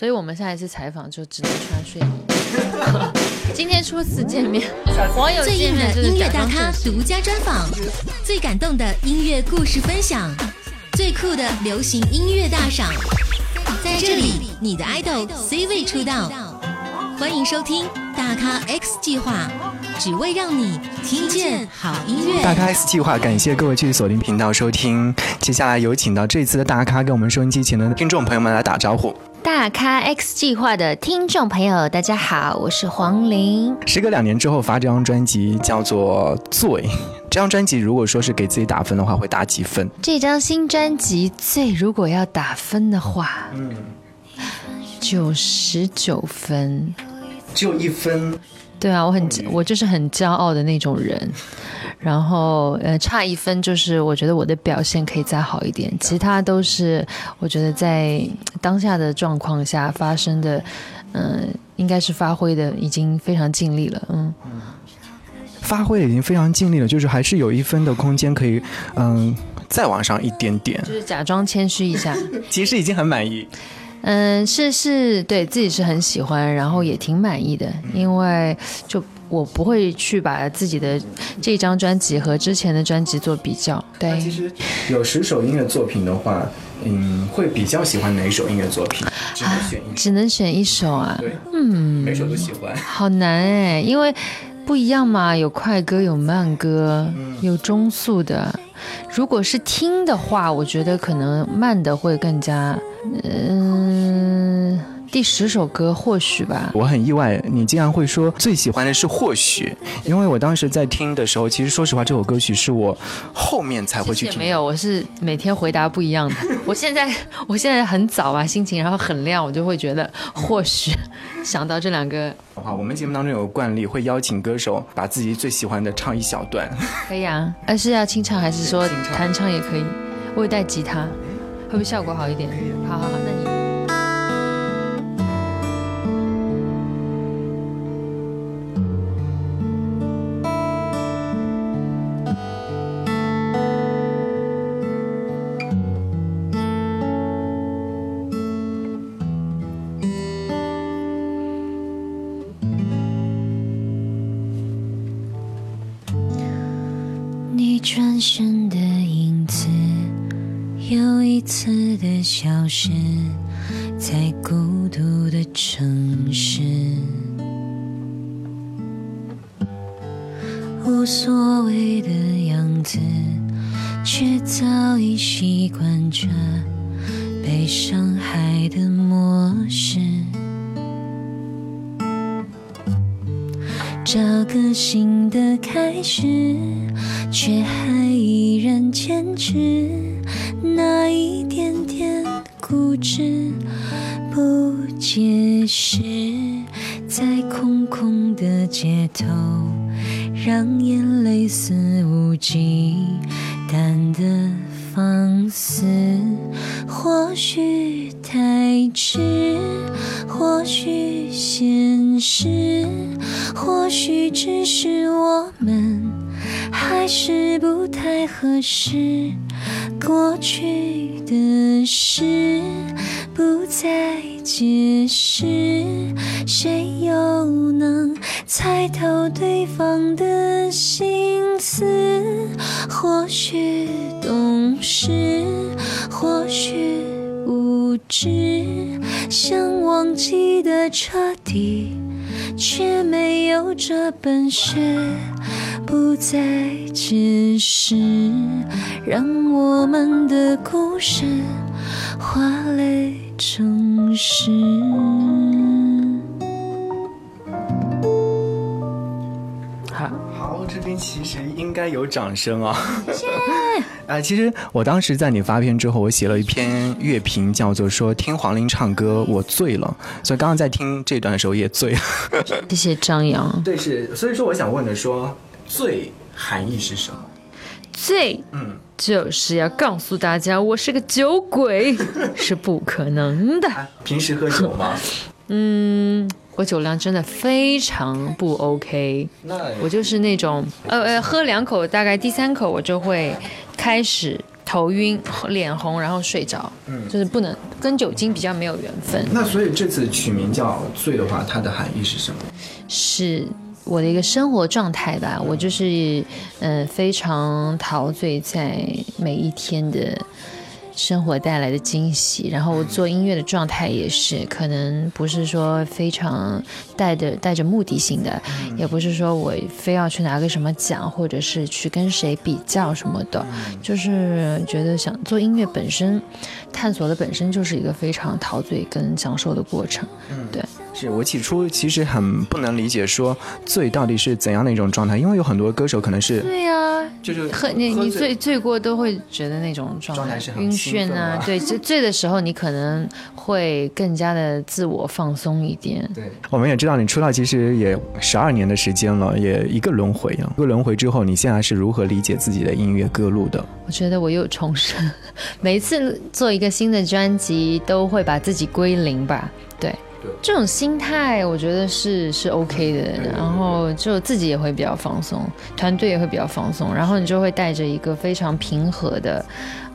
所以我们下一次采访就只能穿睡衣。今天初次见面，网友最硬的音乐大咖独家专访，最感动的音乐故事分享，最酷的流行音乐大赏，在这里，你的 idol C 位出道。欢迎收听大咖 X 计划，只为让你听见好音乐。大咖 S 计划，感谢各位继续锁定频道收听。接下来有请到这次的大咖跟我们收音机前的听众朋友们来打招呼。大咖 X 计划的听众朋友，大家好，我是黄玲。时隔两年之后发这张专辑叫做《醉》，这张专辑如果说是给自己打分的话，会打几分？这张新专辑《醉》，如果要打分的话，嗯，九十九分。只有一分。对啊，我很我就是很骄傲的那种人，然后呃差一分就是我觉得我的表现可以再好一点，其他都是我觉得在当下的状况下发生的，嗯、应该是发挥的已经非常尽力了，嗯，发挥的已经非常尽力了，就是还是有一分的空间可以，嗯，再往上一点点。就是假装谦虚一下，其实已经很满意。嗯，是是，对自己是很喜欢，然后也挺满意的，因为就我不会去把自己的这张专辑和之前的专辑做比较，对。其实有十首音乐作品的话，嗯，会比较喜欢哪一首音乐作品？只能选一首。只能选一首啊，对，嗯，每首都喜欢。好难哎，因为不一样嘛，有快歌，有慢歌，有中速的。如果是听的话，我觉得可能慢的会更加，嗯、第十首歌或许吧。我很意外，你竟然会说最喜欢的是或许，因为我当时在听的时候，其实说实话，这首歌曲是我后面才会去听。没有，我是每天回答不一样的。我现在我现在很早啊，心情然后很亮，我就会觉得或许想到这两个好，我们节目当中有个惯例，会邀请歌手把自己最喜欢的唱一小段。可以啊，呃是要清唱还是说弹唱也可以？我有带吉他，会不会效果好一点？好好好，那。你无所谓的样子，却早已习惯着被伤害的模式。找个新的开始，却还依然坚持那一点点固执，不解释，在空空的街头，让眼泪肆无忌惮的放肆，或许太迟，或许现实。或许只是我们还是不太合适，过去的事不再解释，谁又能猜透对方的心思？或许懂事，或许无知，想忘记的彻底。却没有这本事，不再解释，让我们的故事化泪成诗。好，好，这边其实应该有掌声啊！啊，其实我当时在你发片之后，我写了一篇乐评，叫做说听黄龄唱歌我醉了，所以刚刚在听这段的时候也醉了。谢谢张扬。对，是，所以说我想问的说，醉含义是什么？醉，嗯，就是要告诉大家我是个酒鬼，是不可能的。平时喝酒吗？嗯，我酒量真的非常不 OK，那我就是那种呃呃，喝两口，大概第三口我就会开始头晕、脸红，然后睡着，嗯，就是不能跟酒精比较没有缘分。那所以这次取名叫“醉”的话，它的含义是什么？是我的一个生活状态吧。我就是，嗯，非常陶醉在每一天的。生活带来的惊喜，然后我做音乐的状态也是，可能不是说非常带着带着目的性的，也不是说我非要去拿个什么奖，或者是去跟谁比较什么的，就是觉得想做音乐本身，探索的本身就是一个非常陶醉跟享受的过程，对。是我起初其实很不能理解，说醉到底是怎样的一种状态，因为有很多歌手可能是对呀，就是喝你你醉醉过都会觉得那种状态晕眩啊，对，就醉的时候你可能会更加的自我放松一点。对，我们也知道你出道其实也十二年的时间了，也一个轮回啊，一个轮回之后，你现在是如何理解自己的音乐歌路的？我觉得我又重生，每一次做一个新的专辑都会把自己归零吧，对。这种心态，我觉得是是 OK 的，然后就自己也会比较放松，团队也会比较放松，然后你就会带着一个非常平和的，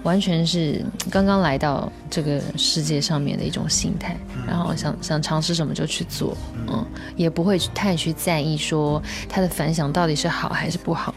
完全是刚刚来到这个世界上面的一种心态，然后想想尝试什么就去做，嗯，也不会太去在意说它的反响到底是好还是不好。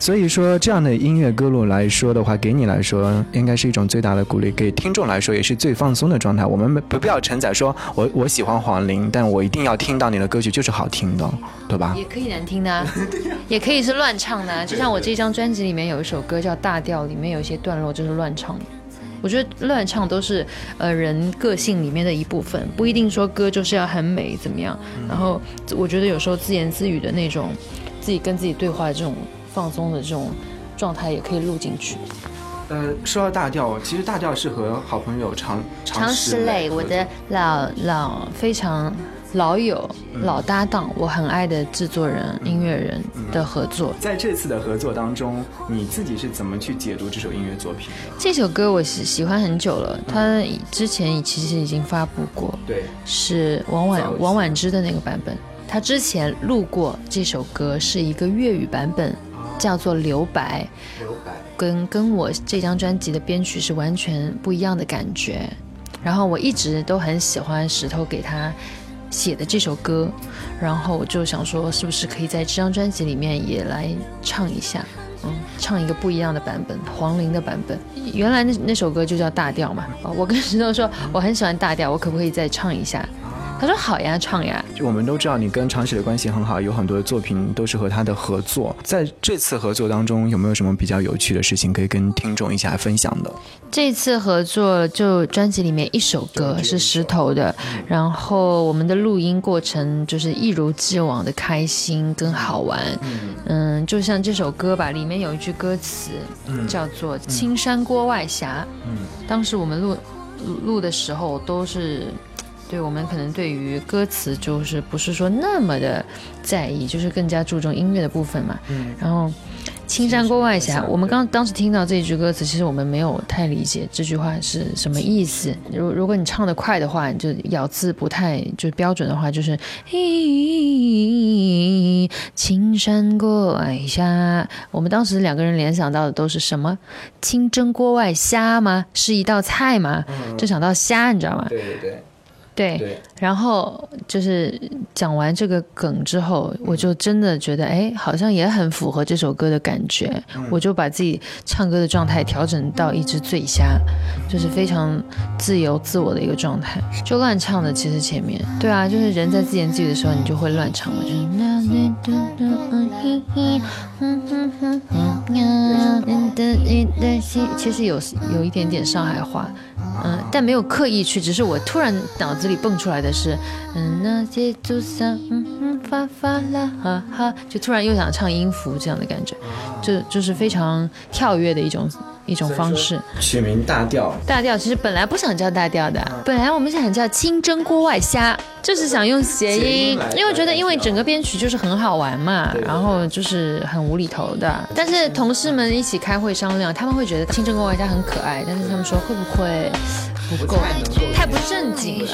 所以说，这样的音乐歌路来说的话，给你来说应该是一种最大的鼓励；给听众来说，也是最放松的状态。我们不必要承载说，我我喜欢黄龄，但我一定要听到你的歌曲就是好听的，对吧？也可以难听的，也可以是乱唱的。就像我这张专辑里面有一首歌叫《大调》，里面有一些段落就是乱唱的。我觉得乱唱都是呃人个性里面的一部分，不一定说歌就是要很美怎么样。然后我觉得有时候自言自语的那种，自己跟自己对话的这种。放松的这种状态也可以录进去。呃，说到大调，其实大调是和好朋友常常石磊，我的老老非常老友、老搭档，我很爱的制作人、音乐人的合作。在这次的合作当中，你自己是怎么去解读这首音乐作品的？这首歌我喜喜欢很久了，他之前其实已经发布过，对，是王婉王婉之的那个版本。他之前录过这首歌，是一个粤语版本。叫做留白，留白跟跟我这张专辑的编曲是完全不一样的感觉。然后我一直都很喜欢石头给他写的这首歌，然后我就想说，是不是可以在这张专辑里面也来唱一下，嗯，唱一个不一样的版本，黄龄的版本。原来那那首歌就叫大调嘛，我跟石头说我很喜欢大调，我可不可以再唱一下？他说好呀，唱呀。就我们都知道你跟常石的关系很好，有很多的作品都是和他的合作。在这次合作当中，有没有什么比较有趣的事情可以跟听众一起来分享的？这次合作就专辑里面一首歌是石头的，然后我们的录音过程就是一如既往的开心跟好玩。嗯，就像这首歌吧，里面有一句歌词叫做“青山郭外斜”。嗯，当时我们录录的时候都是。对我们可能对于歌词就是不是说那么的在意，就是更加注重音乐的部分嘛。嗯。然后，青山郭外斜，我们刚当时听到这一句歌词，其实我们没有太理解这句话是什么意思。如如果你唱的快的话，就咬字不太就标准的话，就是嘿，青山郭外斜。我们当时两个人联想到的都是什么？清蒸锅外虾吗？是一道菜吗？就想到虾，你知道吗？对对对。对，然后就是讲完这个梗之后，我就真的觉得，哎，好像也很符合这首歌的感觉。我就把自己唱歌的状态调整到一只醉虾，就是非常自由自我的一个状态，就乱唱的。其实前面，对啊，就是人在自言自语的时候，你就会乱唱嘛，就是。其实有有一点点上海话。嗯，但没有刻意去，只是我突然脑子里蹦出来的是，嗯，那些就像，嗯嗯，发发啦哈哈，就突然又想唱音符这样的感觉，就就是非常跳跃的一种。一种方式，取名大调。大调其实本来不想叫大调的，本来我们想叫清蒸锅外虾，就是想用谐音，因为觉得因为整个编曲就是很好玩嘛，然后就是很无厘头的。但是同事们一起开会商量，他们会觉得清蒸锅外虾很可爱，但是他们说会不会不够，太不正经了。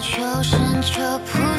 求神求菩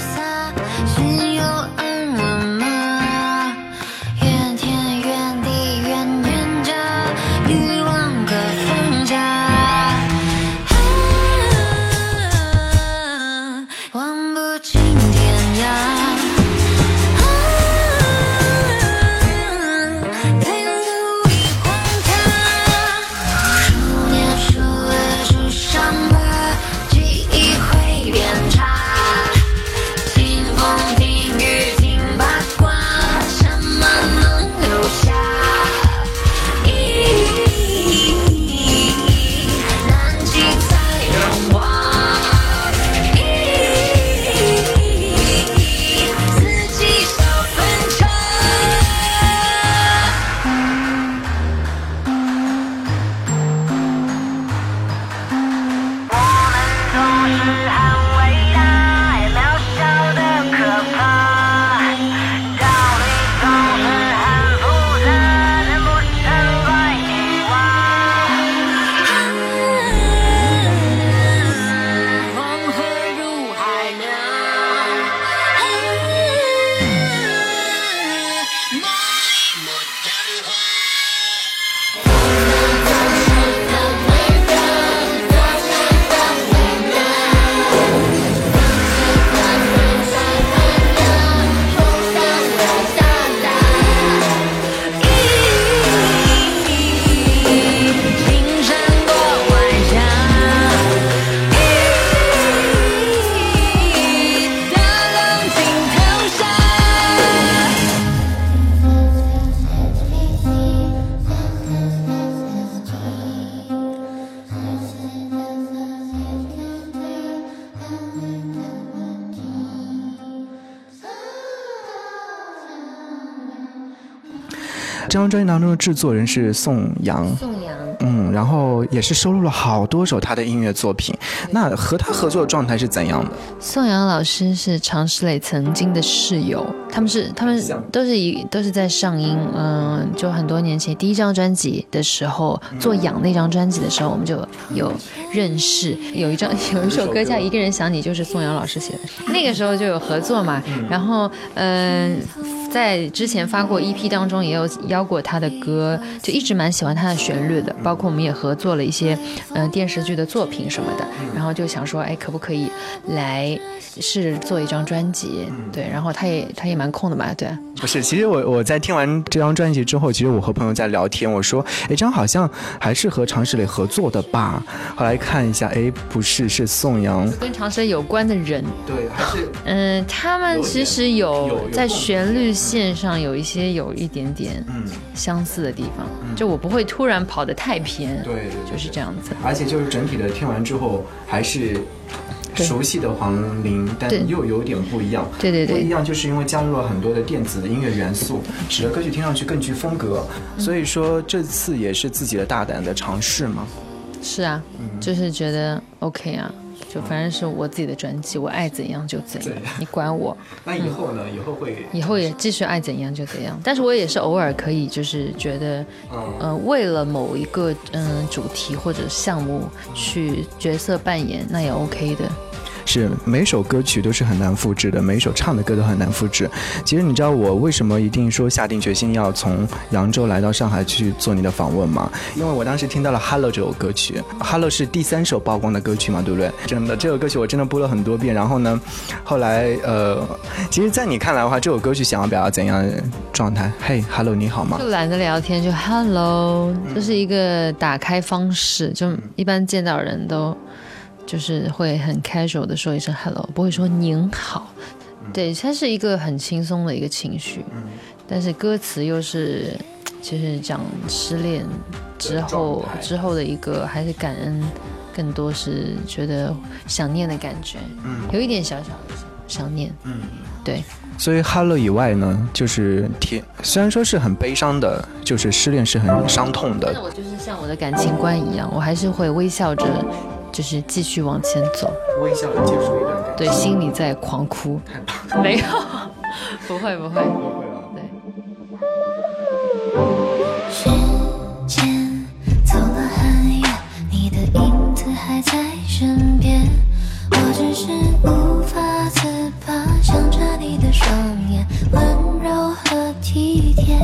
Bye. 这张专辑当中的制作人是宋阳，宋阳，嗯，然后也是收录了好多首他的音乐作品。那和他合作的状态是怎样的？宋阳老师是常石磊曾经的室友，他们是他们都是一都是在上音，嗯，就很多年前第一张专辑的时候做《养》那张专辑的时候，我们就有认识。有一张 有一首歌叫《一个人想你》，就是宋阳老师写的，那个时候就有合作嘛。然后，嗯。在之前发过 EP 当中也有邀过他的歌，就一直蛮喜欢他的旋律的。包括我们也合作了一些嗯电视剧的作品什么的，然后就想说，哎，可不可以来试做一张专辑？对，然后他也他也蛮空的嘛，对。不是，其实我我在听完这张专辑之后，其实我和朋友在聊天，我说，哎，这张好像还是和常石磊合作的吧？后来看一下，哎，不是，是宋阳，跟常石磊有关的人。对，还是嗯，他们其实有在旋律。线上有一些有一点点嗯相似的地方，就我不会突然跑得太偏，对，就是这样子。而且就是整体的听完之后，还是熟悉的黄龄，但又有点不一样。对对对，不一样就是因为加入了很多的电子的音乐元素，使得歌曲听上去更具风格。所以说这次也是自己的大胆的尝试嘛。是啊，就是觉得 OK 啊。就反正是我自己的专辑，我爱怎样就怎样，你管我。那以后呢？以后会？以后也继续爱怎样就怎样。但是我也是偶尔可以，就是觉得，呃，为了某一个嗯主题或者项目去角色扮演，那也 OK 的。是每首歌曲都是很难复制的，每一首唱的歌都很难复制。其实你知道我为什么一定说下定决心要从扬州来到上海去做你的访问吗？因为我当时听到了《Hello》这首歌曲，《Hello》是第三首曝光的歌曲嘛，对不对？真的，这首歌曲我真的播了很多遍。然后呢，后来呃，其实，在你看来的话，这首歌曲想要表达怎样的状态？嘿，Hello，你好吗？就懒得聊天，就 Hello，这是一个打开方式，就一般见到人都。就是会很 casual 的说一声 hello，不会说您好，对，它是一个很轻松的一个情绪，但是歌词又是其实讲失恋之后之后的一个还是感恩，更多是觉得想念的感觉，嗯，有一点小小的想念，嗯，对。所以 hello 以外呢，就是甜，虽然说是很悲伤的，就是失恋是很伤痛的，但我就是像我的感情观一样，我还是会微笑着。就是继续往前走，微笑的结束一段感情，对，心里在狂哭，没有，不 会不会，不会了，对。时间走了很远，你的影子还在身边，我只是无法自拔，想着你的双眼，温柔和体贴。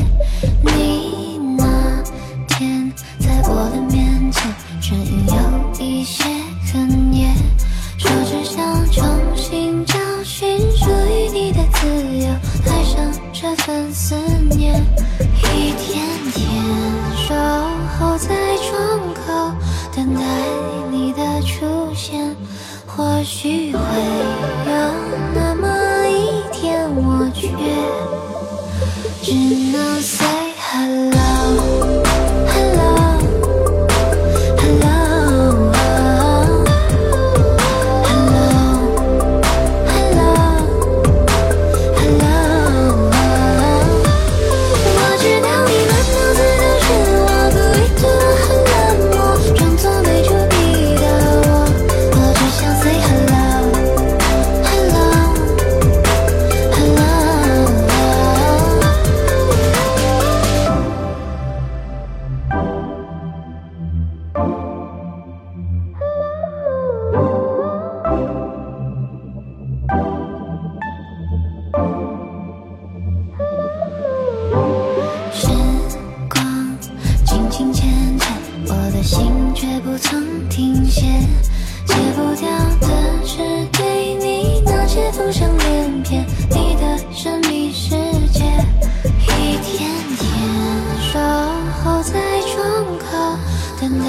等待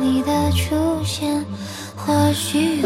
你的出现或许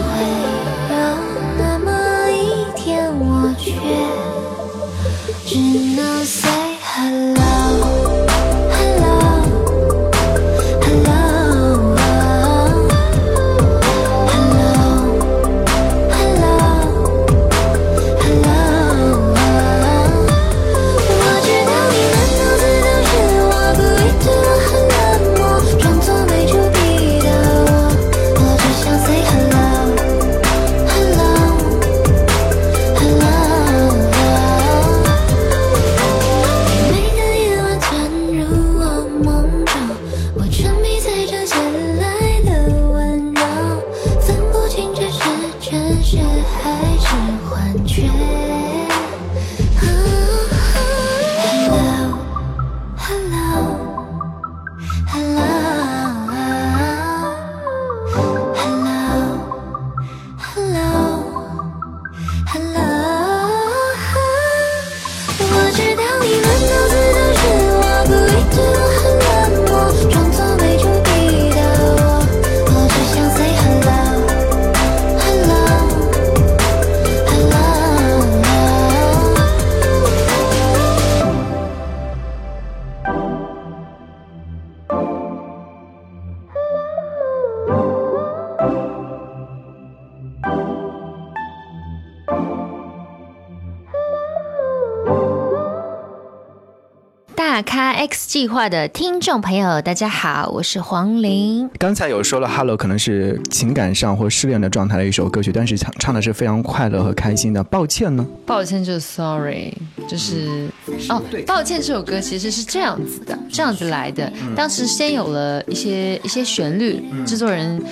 计划的听众朋友，大家好，我是黄龄。刚才有说了，Hello 可能是情感上或失恋的状态的一首歌曲，但是唱唱的是非常快乐和开心的。抱歉呢？抱歉就是 Sorry，就是哦，抱歉这首歌其实是这样子的，这样子来的。当时先有了一些一些旋律，制作人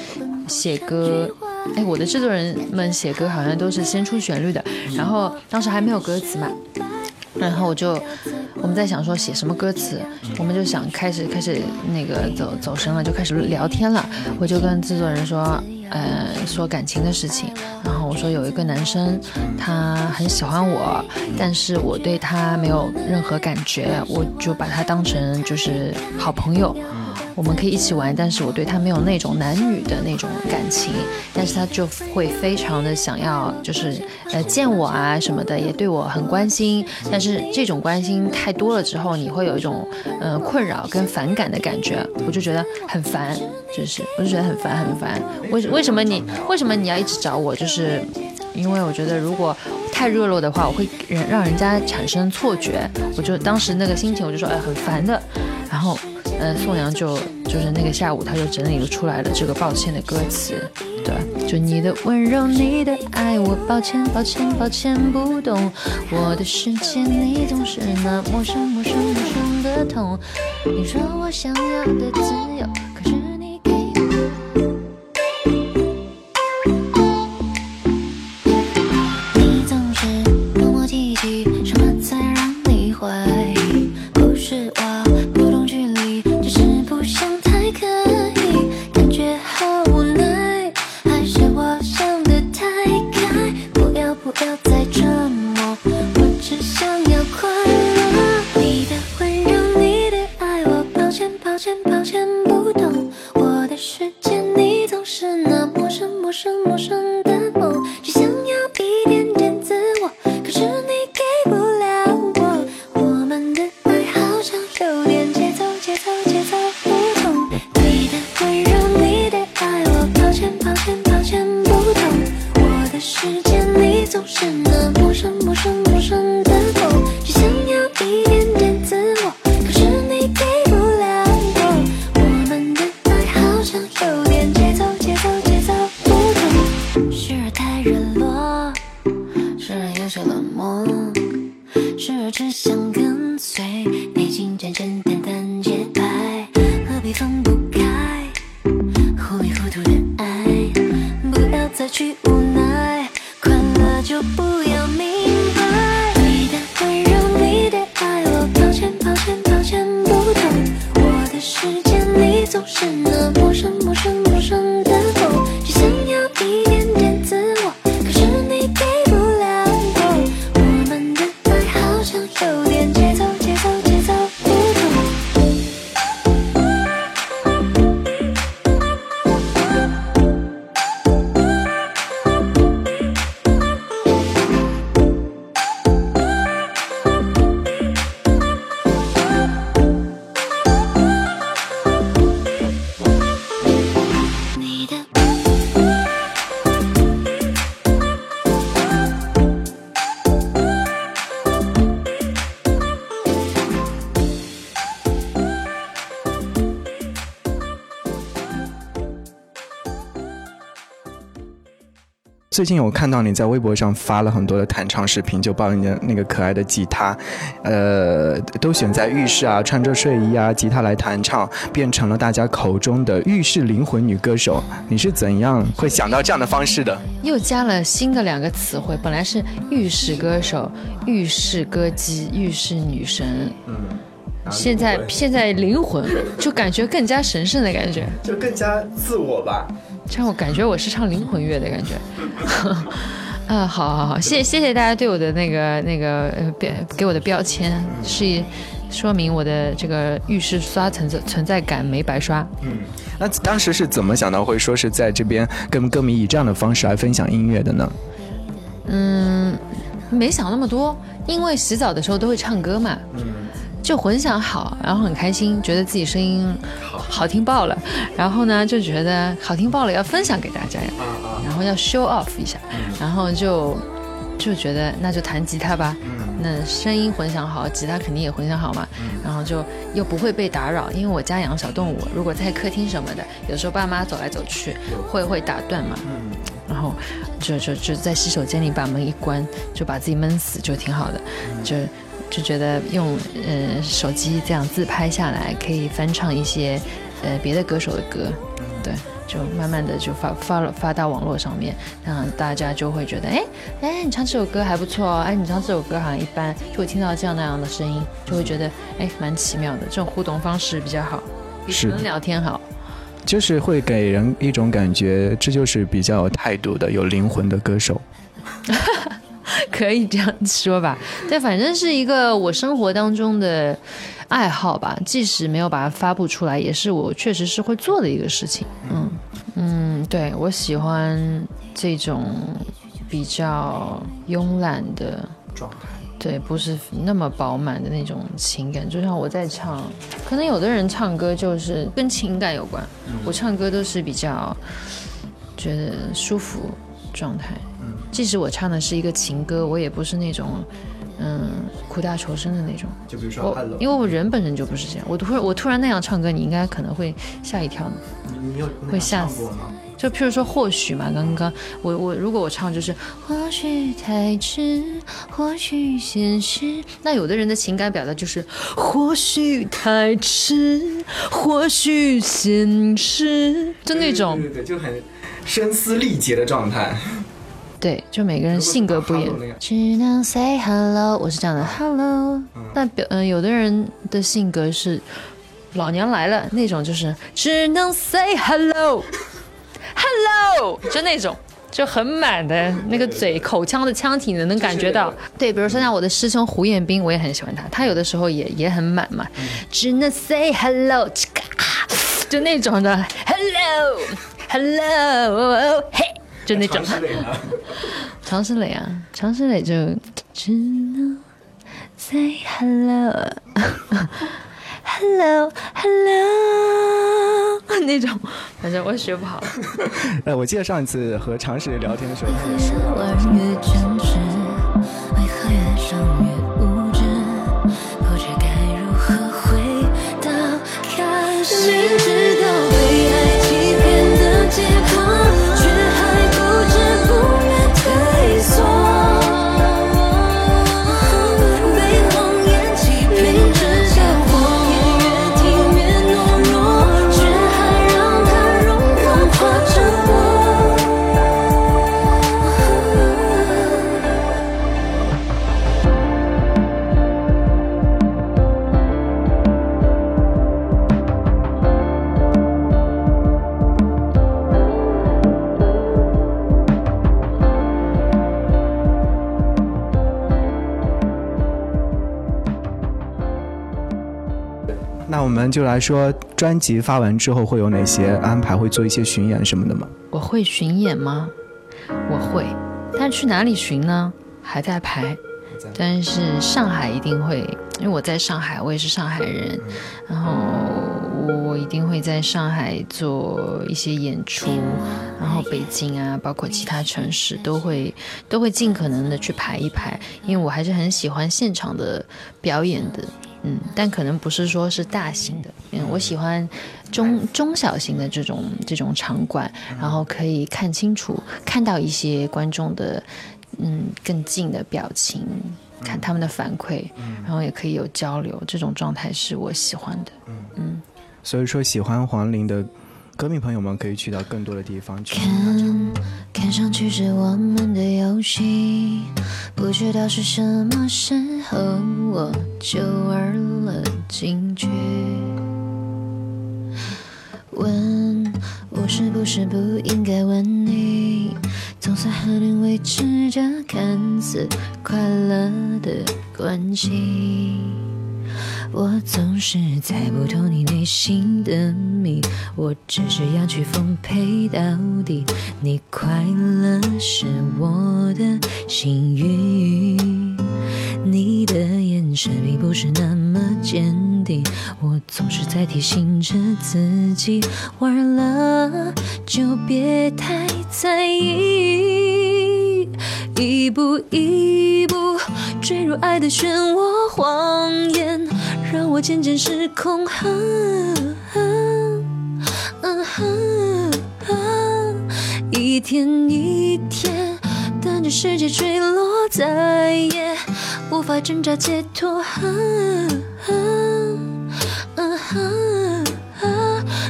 写歌。哎，我的制作人们写歌好像都是先出旋律的，然后当时还没有歌词嘛，然后我就我们在想说写什么歌词，我们就想开始开始那个走走神了，就开始聊天了。我就跟制作人说，呃，说感情的事情，然后我说有一个男生他很喜欢我，但是我对他没有任何感觉，我就把他当成就是好朋友。我们可以一起玩，但是我对他没有那种男女的那种感情，但是他就会非常的想要，就是呃见我啊什么的，也对我很关心。但是这种关心太多了之后，你会有一种呃困扰跟反感的感觉，我就觉得很烦，就是我就觉得很烦很烦。为为什么你为什么你要一直找我？就是因为我觉得如果太热络的话，我会让让人家产生错觉。我就当时那个心情，我就说哎很烦的，然后。呃，宋阳就就是那个下午，他就整理出来了这个抱歉的歌词，对，就你的温柔，你的爱，我抱歉，抱歉，抱歉，不懂我的世界，你总是那陌生，陌生，陌生的痛。你说我想要的自由，生陌生。最近我看到你在微博上发了很多的弹唱视频，就抱你的那个可爱的吉他，呃，都选在浴室啊，穿着睡衣啊，吉他来弹唱，变成了大家口中的浴室灵魂女歌手。你是怎样会想到这样的方式的？又加了新的两个词汇，本来是浴室歌手、浴室歌姬、浴室女神，嗯，现在现在灵魂就感觉更加神圣的感觉，就更加自我吧。让我感觉我是唱灵魂乐的感觉，啊，好好好，谢谢谢大家对我的那个那个标给我的标签，是说明我的这个浴室刷存在存在感没白刷。嗯，那当时是怎么想到会说是在这边跟歌迷以这样的方式来分享音乐的呢？嗯，没想那么多，因为洗澡的时候都会唱歌嘛。嗯。就混响好，然后很开心，觉得自己声音好听爆了，然后呢就觉得好听爆了要分享给大家呀，然后要 show off 一下，然后就就觉得那就弹吉他吧，那声音混响好，吉他肯定也混响好嘛，然后就又不会被打扰，因为我家养小动物，如果在客厅什么的，有时候爸妈走来走去会会打断嘛，然后就就就在洗手间里把门一关，就把自己闷死就挺好的，就就觉得用呃手机这样自拍下来，可以翻唱一些呃别的歌手的歌，对。就慢慢的就发发了发到网络上面，让大家就会觉得，哎哎，你唱这首歌还不错哦，哎，你唱这首歌好像一般，就会听到这样那样的声音，就会觉得，哎，蛮奇妙的，这种互动方式比较好，比纯聊天好，就是会给人一种感觉，这就是比较有态度的、有灵魂的歌手，可以这样说吧，但反正是一个我生活当中的。爱好吧，即使没有把它发布出来，也是我确实是会做的一个事情。嗯嗯，对我喜欢这种比较慵懒的状态，对，不是那么饱满的那种情感。就像我在唱，可能有的人唱歌就是跟情感有关，我唱歌都是比较觉得舒服状态。即使我唱的是一个情歌，我也不是那种。嗯，苦大仇深的那种。就比如说，我因为我人本身就不是这样，我突然我突然那样唱歌，你应该可能会吓一跳你有会吓死吗？就譬如说，或许嘛，刚刚我我如果我唱就是或许太迟，或许现实，那有的人的情感表达就是或许太迟，或许现实，就那种对对，就很声嘶力竭的状态。对，就每个人性格不一样。只能 say hello，我是这样的。Hello。那表嗯，有的人的性格是老娘来了那种，就是只能 say hello，hello，就那种就很满的那个嘴口腔的腔体呢，能感觉到。对，比如说像我的师兄胡彦斌，我也很喜欢他，他有的时候也也很满嘛，只能 say hello，就那种的。Hello，hello，嘿。就那种，常石磊啊，常石磊就只能 say hello，hello，hello 那种，反正我也学不好。哎，我记得上一次和常石磊聊天的时候，他也就来说，专辑发完之后会有哪些安排？会做一些巡演什么的吗？我会巡演吗？我会，但去哪里巡呢？还在排。但是上海一定会，因为我在上海，我也是上海人，然后我一定会在上海做一些演出，然后北京啊，包括其他城市都会都会尽可能的去排一排，因为我还是很喜欢现场的表演的。嗯，但可能不是说是大型的，嗯，我喜欢中中小型的这种这种场馆，然后可以看清楚，看到一些观众的嗯更近的表情，看他们的反馈，然后也可以有交流，这种状态是我喜欢的。嗯，所以说喜欢黄龄的。歌迷朋友们可以去到更多的地方去看，看上去是我们的游戏，不知道是什么时候我就玩了进去。问我是不是不应该问你，总算和你维持着看似快乐的关系。我总是猜不透你内心的谜，我只是要去奉陪到底。你快乐是我的幸运，你的眼神并不是那么坚定，我总是在提醒着自己，玩了就别太在意。一步一步坠入爱的漩涡，谎言让我渐渐失控。一天一天等着世界坠落，再也无法挣扎解脱。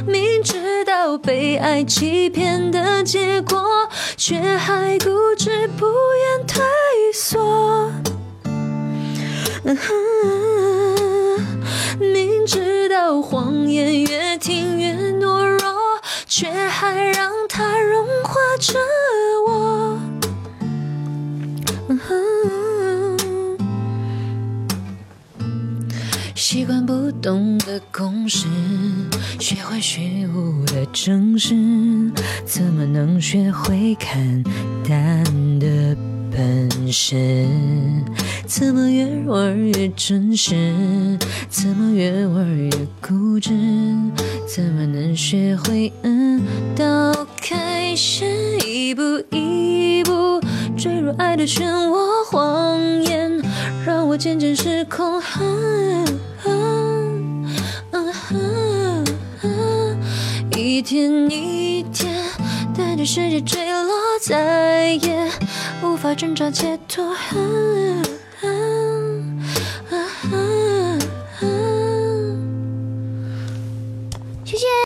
明知道被爱欺骗的结果，却还固执不愿退缩。明知道谎言越听越懦弱，却还让它融化着我。习惯不懂的公式，学会虚无的正视，怎么能学会看淡的本事？怎么越玩越真实？怎么越玩越固执？怎么能学会嗯到开始？一步一步坠入爱的漩涡，谎言让我渐渐失控。一天一天等着世界坠落，再也无法挣扎解脱。神